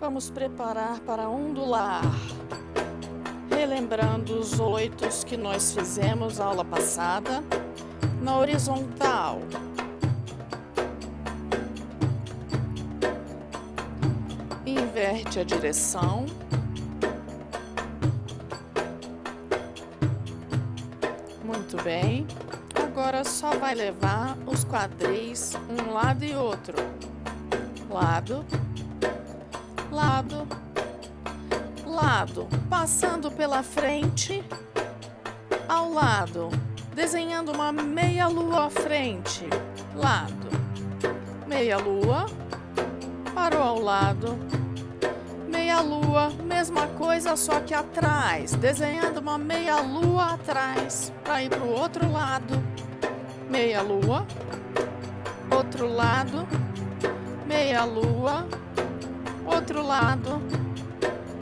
Vamos preparar para ondular. Relembrando os oitos que nós fizemos aula passada na horizontal. Inverte a direção. Muito bem. Agora só vai levar os quadris um lado e outro. Lado, lado, lado, passando pela frente ao lado, desenhando uma meia lua à frente, lado, meia lua, parou ao lado, meia lua, mesma coisa só que atrás, desenhando uma meia lua atrás para ir para o outro lado, meia lua, outro lado, meia lua, outro lado,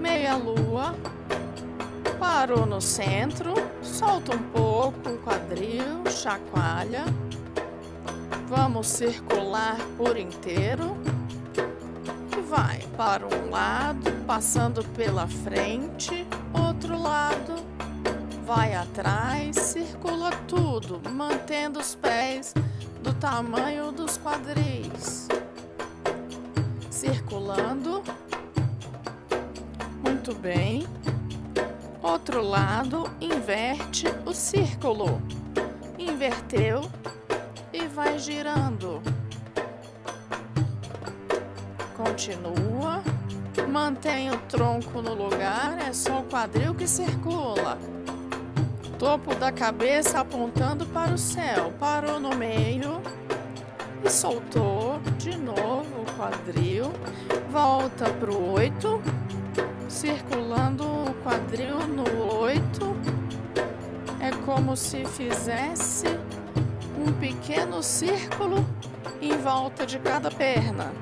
meia lua, parou no centro, solta um pouco o quadril, chacoalha, vamos circular por inteiro e vai para um lado, passando pela frente, outro lado, vai atrás, circula tudo, mantendo os pés do tamanho dos quadris Outro lado, inverte o círculo. Inverteu e vai girando. Continua. Mantém o tronco no lugar, é só o quadril que circula. Topo da cabeça apontando para o céu. Parou no meio e soltou de novo o quadril, volta para o oito, circulando o quadril no oito. É como se fizesse um pequeno círculo em volta de cada perna.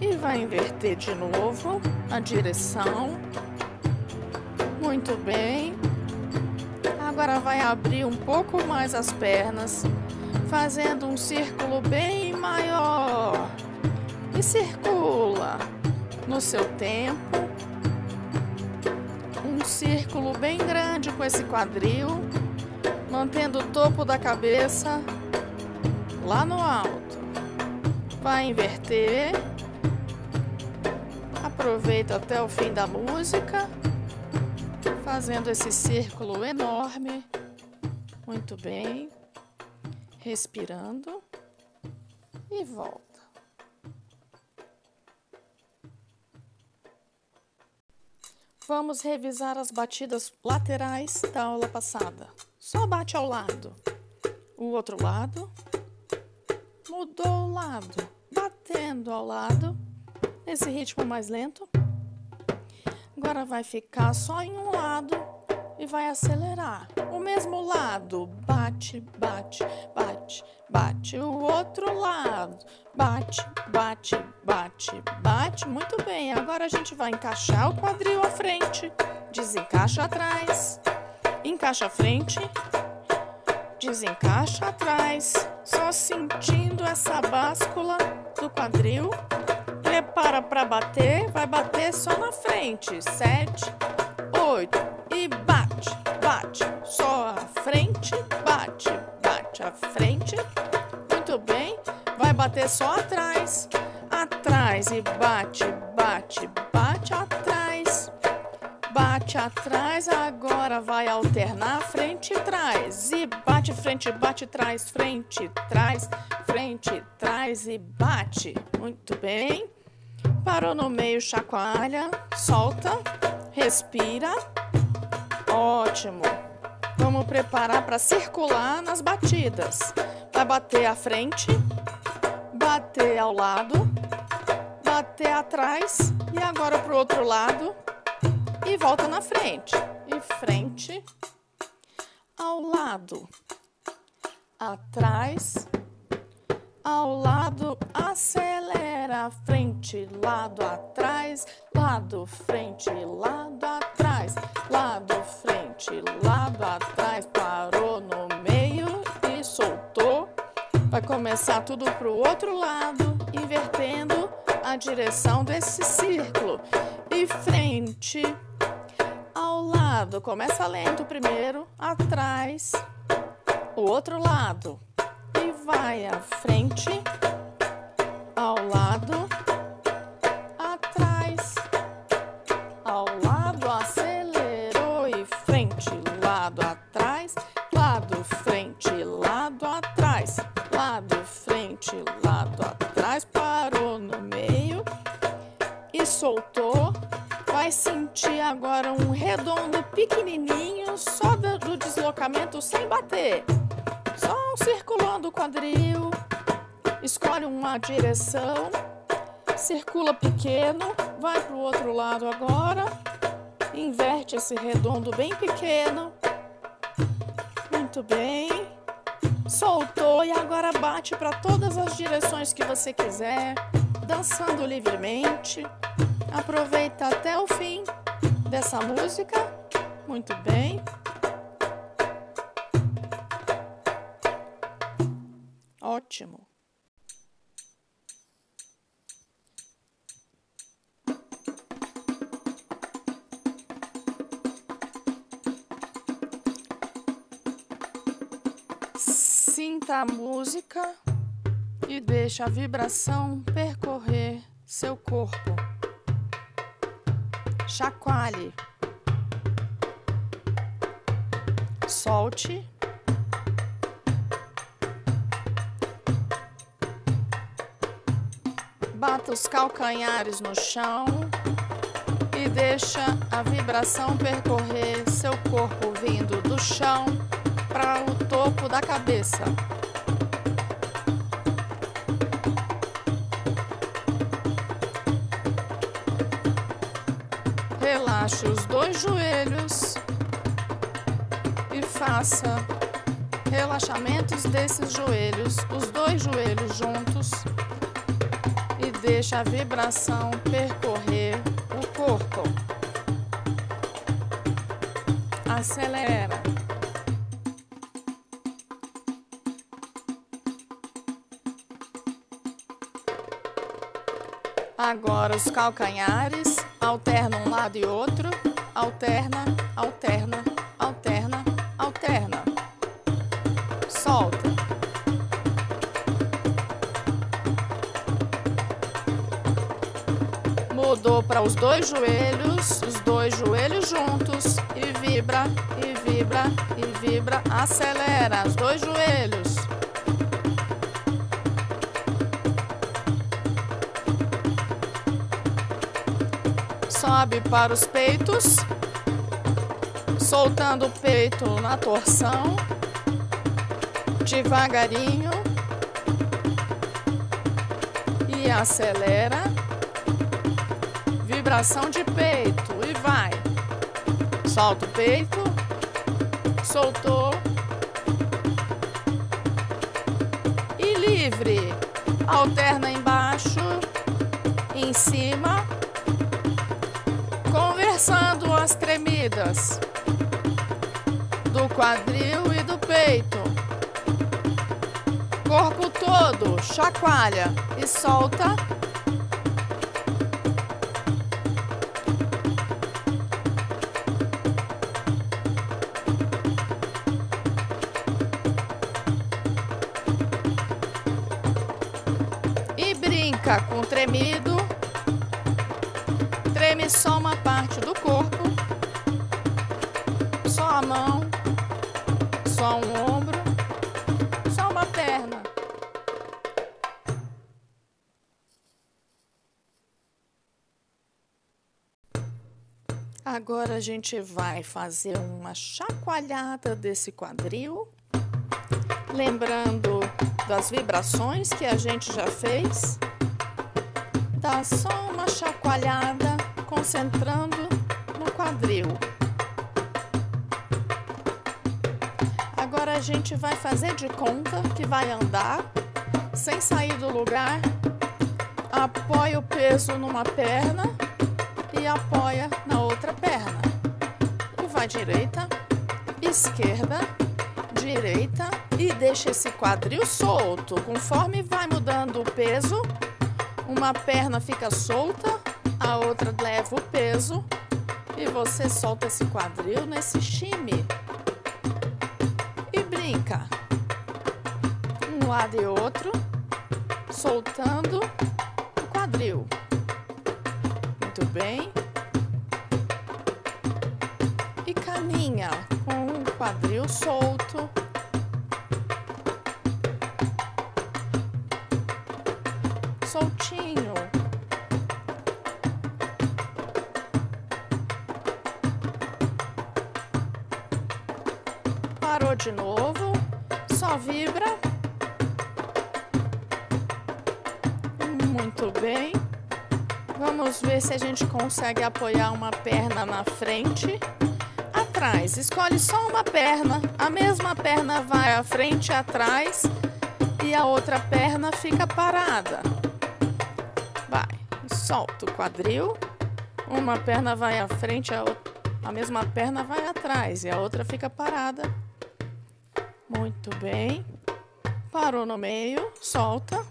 E vai inverter de novo a direção. Muito bem. Agora vai abrir um pouco mais as pernas fazendo um círculo bem maior. E circula no seu tempo. Um círculo bem grande com esse quadril, mantendo o topo da cabeça lá no alto. Vai inverter. Aproveita até o fim da música, fazendo esse círculo enorme. Muito bem respirando e volta. Vamos revisar as batidas laterais da aula passada. Só bate ao lado. O outro lado. Mudou o lado. Batendo ao lado. Esse ritmo mais lento. Agora vai ficar só em um lado e vai acelerar. O mesmo lado, bate, bate, bate, bate. O outro lado, bate, bate, bate, bate. Muito bem, agora a gente vai encaixar o quadril à frente, desencaixa atrás, encaixa à frente, desencaixa atrás, só sentindo essa báscula do quadril. Prepara para bater, vai bater só na frente. Sete, bater só atrás, atrás e bate, bate, bate atrás. Bate atrás, agora vai alternar frente e trás. E bate frente, bate trás, frente, trás, frente, trás e bate. Muito bem. Parou no meio, chacoalha, solta, respira. Ótimo. Vamos preparar para circular nas batidas. Vai bater à frente, bater ao lado, bater atrás e agora para o outro lado e volta na frente. E frente, ao lado, atrás, ao lado, acelera, frente, lado, atrás, lado, frente, lado, atrás, lado, frente, lado, atrás, parou Vai começar tudo pro outro lado, invertendo a direção desse círculo. E frente, ao lado. Começa lento primeiro, atrás, o outro lado. E vai à frente, ao lado, sem bater. Só circulando o quadril. Escolhe uma direção, circula pequeno, vai para o outro lado agora. Inverte esse redondo bem pequeno. Muito bem. Soltou e agora bate para todas as direções que você quiser, dançando livremente. Aproveita até o fim dessa música. Muito bem. Ótimo. Sinta a música e deixe a vibração percorrer seu corpo. Chacoalhe. Solte. Bata os calcanhares no chão e deixa a vibração percorrer seu corpo vindo do chão para o topo da cabeça. Relaxe os dois joelhos e faça relaxamentos desses joelhos, os dois joelhos juntos, deixe a vibração percorrer o corpo. Acelera. Agora os calcanhares, alterna um lado e outro, alterna, alterna, Mudou para os dois joelhos, os dois joelhos juntos e vibra, e vibra, e vibra, acelera os dois joelhos. sobe para os peitos, soltando o peito na torção, devagarinho e acelera. Vibração de peito e vai. Solta o peito, soltou e livre. Alterna embaixo, em cima conversando as tremidas do quadril e do peito. Corpo todo, chacoalha e solta. Com tremido. Treme só uma parte do corpo, só a mão, só um ombro, só uma perna. Agora a gente vai fazer uma chacoalhada desse quadril, lembrando das vibrações que a gente já fez. Dá só uma chacoalhada concentrando no quadril. Agora a gente vai fazer de conta que vai andar sem sair do lugar. Apoia o peso numa perna e apoia na outra perna. E vai direita, esquerda, direita e deixa esse quadril solto. Conforme vai mudando o peso, Uma perna fica solta, a outra leva o peso e você solta esse quadril nesse chime. E brinca. Um lado e outro, soltando o quadril. Muito bem. E caminha com o quadril solto. Soltinho. Parou de novo. Só vibra. Muito bem. Vamos ver se a gente consegue apoiar uma perna na frente. Atrás, escolhe só uma perna. A mesma perna vai à frente e atrás. E a outra perna fica parada. Solta o quadril. Uma perna vai à frente, a, outra, a mesma perna vai atrás. E a outra fica parada. Muito bem. Parou no meio, solta.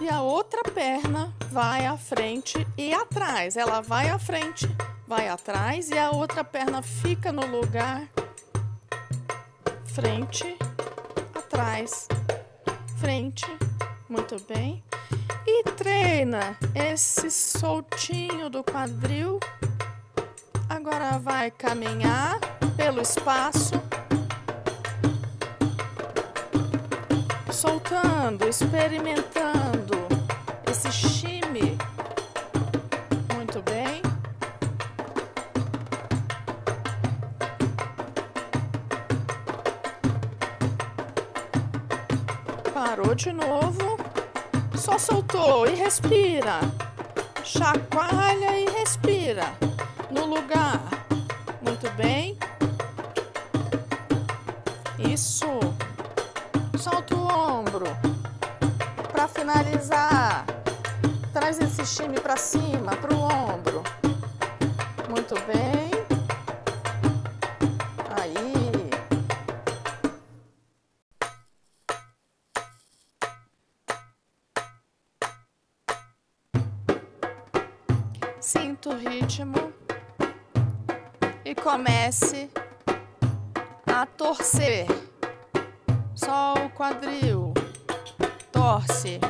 E a outra perna vai à frente e atrás. Ela vai à frente, vai atrás e a outra perna fica no lugar. Frente, atrás, frente. Muito bem. E treina esse soltinho do quadril. Agora vai caminhar pelo espaço. soltando, experimentando esse chime. Muito bem. Parou de novo. Só soltou e respira. Chacoalha e respira no lugar. Muito bem. Isso. Solta o ombro. Para finalizar, traz esse time para cima, para o ombro. Muito bem. Sinta o ritmo e comece a torcer só o quadril. Torce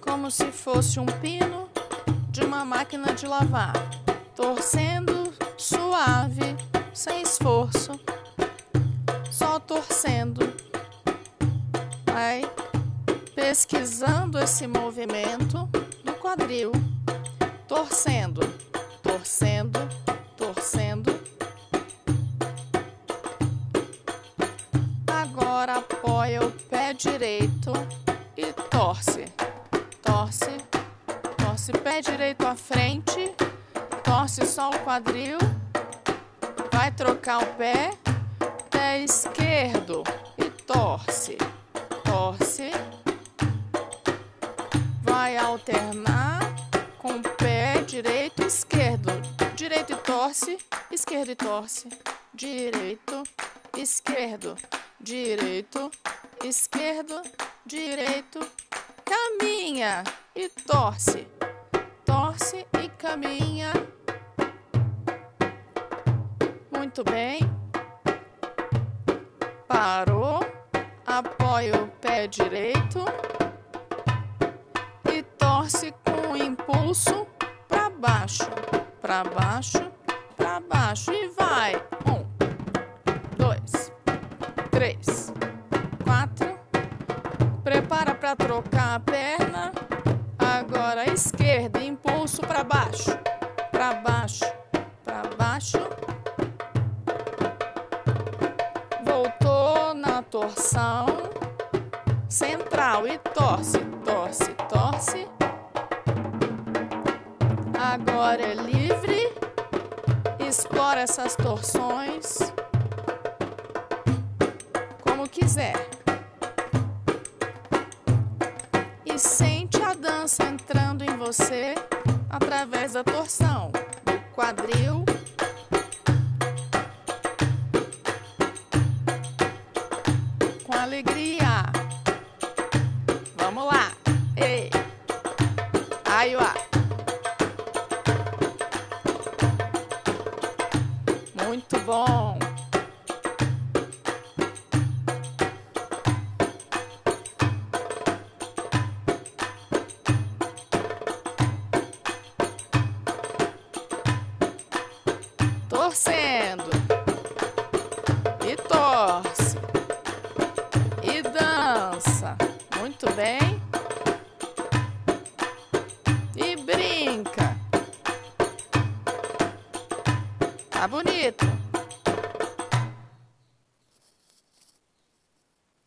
como se fosse um pino de uma máquina de lavar, torcendo suave, sem esforço, só torcendo. Vai pesquisando esse movimento do quadril, torcendo, torcendo, torcendo. Agora apoia o pé direito e torce. Torce, torce pé direito à frente, torce só o quadril. Vai trocar o pé, pé esquerdo e torce. Torce. Vai alternar com o pé direito esquerdo. Direito e torce, esquerdo e torce. Direito, esquerdo direito, esquerdo, direito, caminha e torce, torce e caminha. Muito bem. Parou, apoia o pé direito e torce com impulso para baixo, para baixo, para baixo e vai. Um, dois três, quatro. Prepara para trocar a perna. Agora esquerda, impulso para baixo, para baixo, para baixo. Voltou na torção central e torce, torce, torce. Agora é livre. Explora essas torções como quiser. E sente a dança entrando em você através da torção do quadril. Com alegria. Torcendo.